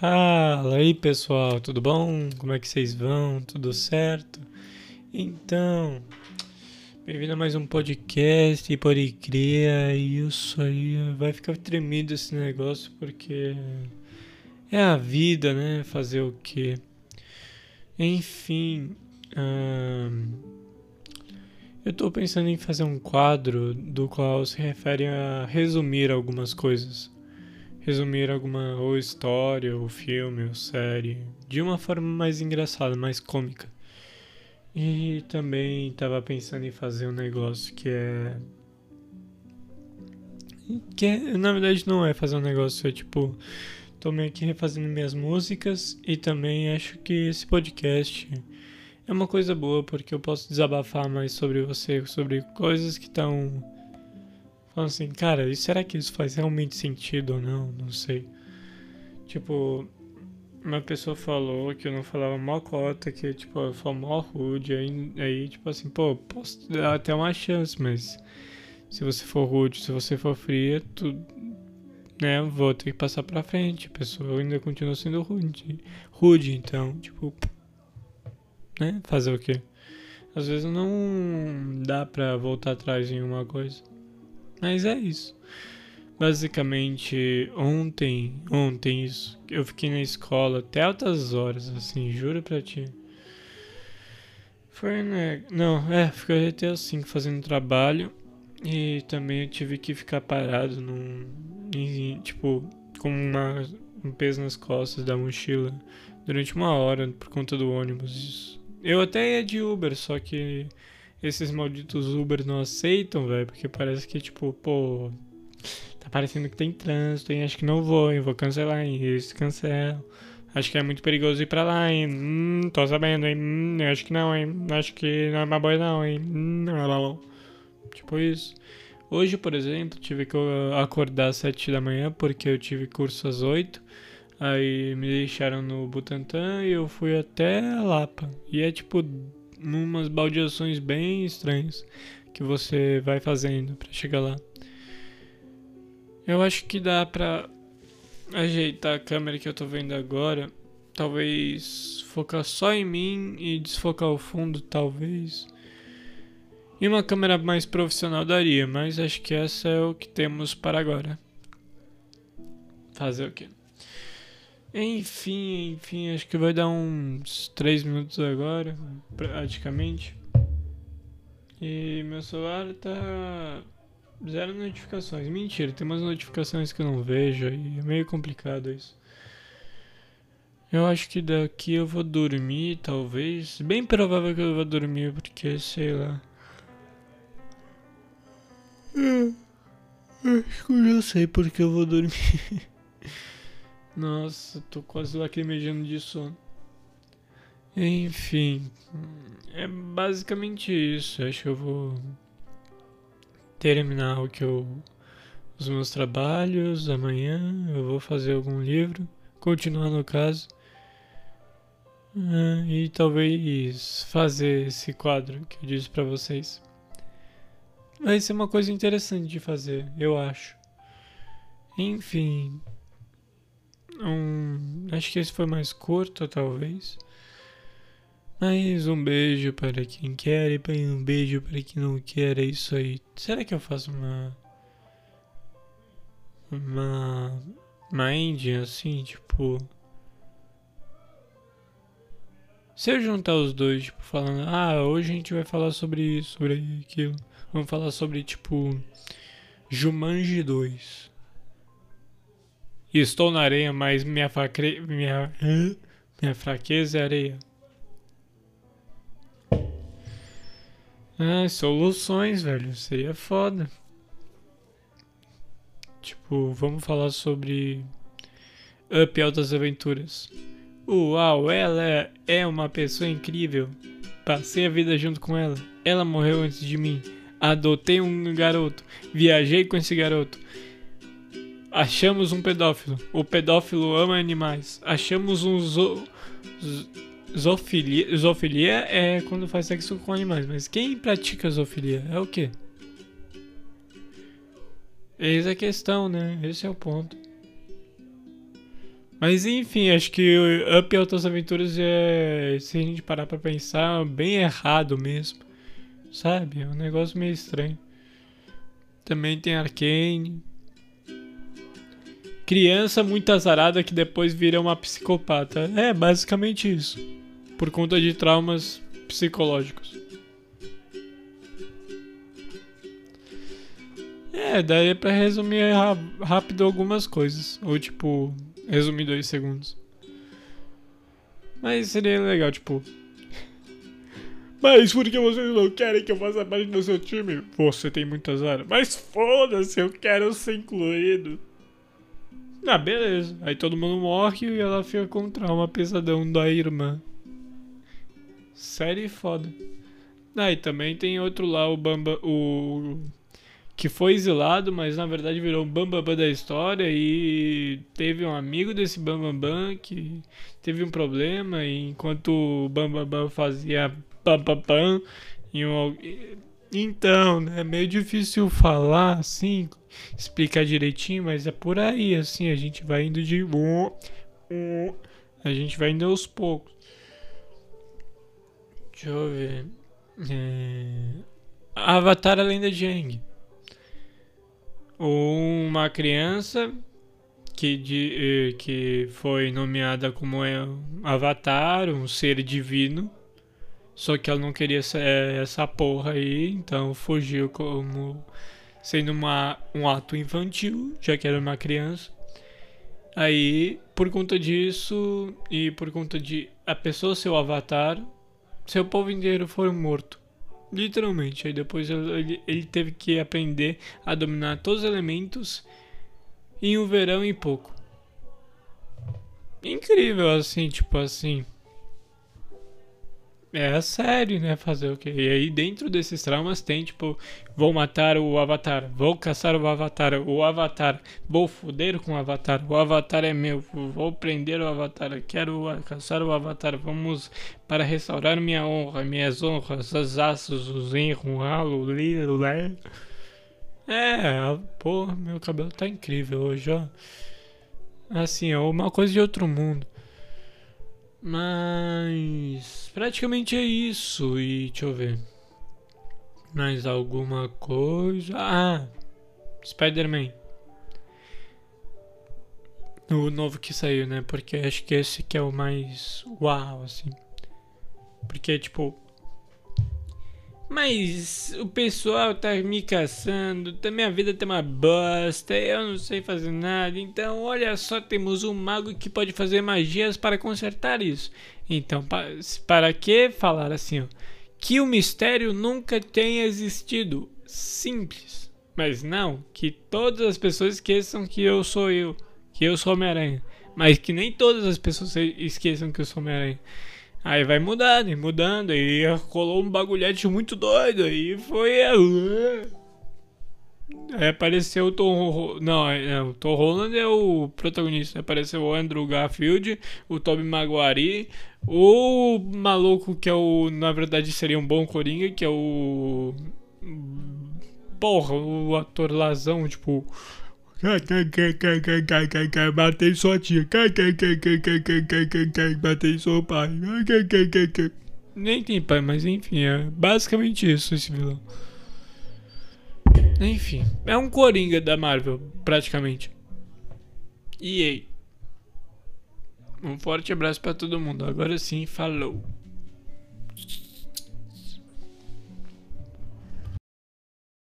Fala aí pessoal, tudo bom? Como é que vocês vão? Tudo certo? Então, bem-vindo a mais um podcast e pode crer, isso aí vai ficar tremido esse negócio porque é a vida, né? Fazer o que? Enfim, hum, eu tô pensando em fazer um quadro do qual se refere a resumir algumas coisas resumir alguma ou história, ou filme, ou série de uma forma mais engraçada, mais cômica. E também estava pensando em fazer um negócio que é que é, na verdade não é fazer um negócio, é tipo tô meio que refazendo minhas músicas e também acho que esse podcast é uma coisa boa porque eu posso desabafar mais sobre você, sobre coisas que estão Falando assim, cara, e será que isso faz realmente sentido ou não? Não sei. Tipo, uma pessoa falou que eu não falava mó cota, que tipo, eu falo mó rude, aí, aí tipo assim, pô, posso dar até uma chance, mas se você for rude, se você for fria, tu, né, vou ter que passar pra frente. A pessoa ainda continua sendo rude. Rude, então, tipo, né, fazer o quê? Às vezes não dá pra voltar atrás em uma coisa. Mas é isso. Basicamente, ontem, ontem isso, eu fiquei na escola até altas horas, assim, juro pra ti. Foi, né? Não, é, fiquei até assim fazendo trabalho e também eu tive que ficar parado num, em, tipo, com uma, um peso nas costas da mochila durante uma hora por conta do ônibus. Eu até ia de Uber, só que esses malditos Uber não aceitam, velho, porque parece que, tipo, pô, tá parecendo que tem trânsito, hein? Acho que não vou, hein? Vou cancelar, hein? Isso, cancelo. Acho que é muito perigoso ir pra lá, hein? Hum, tô sabendo, hein? Hum, acho que não, hein? Acho que não é uma boa, não, hein? Hum, tipo isso. Hoje, por exemplo, tive que acordar às 7 da manhã porque eu tive curso às 8. Aí me deixaram no Butantã e eu fui até Lapa. E é tipo numas baldeações bem estranhas que você vai fazendo para chegar lá. Eu acho que dá pra ajeitar a câmera que eu tô vendo agora. Talvez focar só em mim e desfocar o fundo, talvez. E uma câmera mais profissional daria, mas acho que essa é o que temos para agora. Fazer o quê? Enfim, enfim, acho que vai dar uns 3 minutos agora, praticamente. E meu celular tá zero notificações. Mentira, tem umas notificações que eu não vejo e é meio complicado isso. Eu acho que daqui eu vou dormir, talvez. Bem provável que eu vou dormir, porque sei lá. Acho que eu já sei porque eu vou dormir. Nossa, tô quase lacrimejando de sono. Enfim, é basicamente isso. Acho que eu vou terminar o que eu os meus trabalhos amanhã. Eu vou fazer algum livro, continuar no caso. Ah, e talvez fazer esse quadro que eu disse para vocês. Vai ser uma coisa interessante de fazer, eu acho. Enfim, um, acho que esse foi mais curto, talvez. Mas um beijo para quem quer e um beijo para quem não quer. É isso aí. Será que eu faço uma. Uma. Uma ending assim, tipo. Se eu juntar os dois, tipo, falando, ah, hoje a gente vai falar sobre isso, sobre aquilo. Vamos falar sobre, tipo, Jumanji 2. Estou na areia, mas minha, facre... minha... minha fraqueza é areia. Ah, soluções, velho. Seria foda. Tipo, vamos falar sobre Up Altas Aventuras. Uau, ela é, é uma pessoa incrível. Passei a vida junto com ela. Ela morreu antes de mim. Adotei um garoto. Viajei com esse garoto. Achamos um pedófilo. O pedófilo ama animais. Achamos um zo... Zoofilia. Zoofilia é quando faz sexo com animais. Mas quem pratica zoofilia é o quê? Eis a questão, né? Esse é o ponto. Mas enfim, acho que Up Altas Aventuras é, se a gente parar pra pensar, bem errado mesmo. Sabe? É um negócio meio estranho. Também tem Arcane. Criança muito azarada que depois vira uma psicopata. É, basicamente isso. Por conta de traumas psicológicos. É, daí pra resumir rápido algumas coisas. Ou tipo, resumir dois segundos. Mas seria legal, tipo. Mas por que vocês não querem que eu faça parte do seu time? Você tem muitas áreas. Mas foda-se, eu quero ser incluído. Ah, beleza. Aí todo mundo morre e ela fica com trauma pesadão da irmã. Série foda. Ah, também tem outro lá, o Bamba. O. Que foi exilado, mas na verdade virou um Bambambam da história e teve um amigo desse Bambambam que teve um problema e enquanto o Bambambam fazia pam pam pam e um, então, né, é meio difícil falar assim, explicar direitinho, mas é por aí, assim, a gente vai indo de a gente vai indo aos poucos. Deixa eu ver. É... Avatar a Lenda de Aang. Uma criança que, de, eh, que foi nomeada como é, Avatar, um ser divino só que ela não queria ser essa porra aí, então fugiu como sendo uma, um ato infantil, já que era uma criança. Aí, por conta disso e por conta de a pessoa ser o avatar, seu povo inteiro foi morto. Literalmente. Aí depois ele, ele teve que aprender a dominar todos os elementos em um verão e pouco. Incrível assim, tipo assim. É sério, né? Fazer o quê? E aí dentro desses traumas tem, tipo, vou matar o Avatar, vou caçar o Avatar, o Avatar, vou foder com o Avatar, o Avatar é meu, vou prender o Avatar, quero caçar o Avatar, vamos para restaurar minha honra, minhas honras, os aços, os enrolo, lilo, né? É, porra, meu cabelo tá incrível hoje, ó. Assim, é uma coisa de outro mundo. Mas praticamente é isso. E deixa eu ver. Mais alguma coisa? Ah, Spider-Man. O novo que saiu, né? Porque acho que esse que é o mais uau, assim. Porque, tipo, mas o pessoal tá me caçando, minha vida tá uma bosta, eu não sei fazer nada. Então, olha só, temos um mago que pode fazer magias para consertar isso. Então, para que falar assim, ó, que o mistério nunca tenha existido? Simples. Mas não, que todas as pessoas esqueçam que eu sou eu, que eu sou Homem-Aranha. Mas que nem todas as pessoas esqueçam que eu sou Homem-Aranha. Aí vai mudando e mudando, aí rolou um bagulhete muito doido, aí foi. Aí apareceu o Tom. Não, é, o Tom Holland é o protagonista. Apareceu o Andrew Garfield, o Tobey Maguire, o maluco que é o. Na verdade seria um bom Coringa, que é o. Porra, o ator Lazão, tipo. Matei sua tia. Matei seu pai. Nem tem pai, mas enfim, é basicamente isso esse vilão. Enfim, é um Coringa da Marvel, praticamente. E aí? Um forte abraço para todo mundo. Agora sim, falou.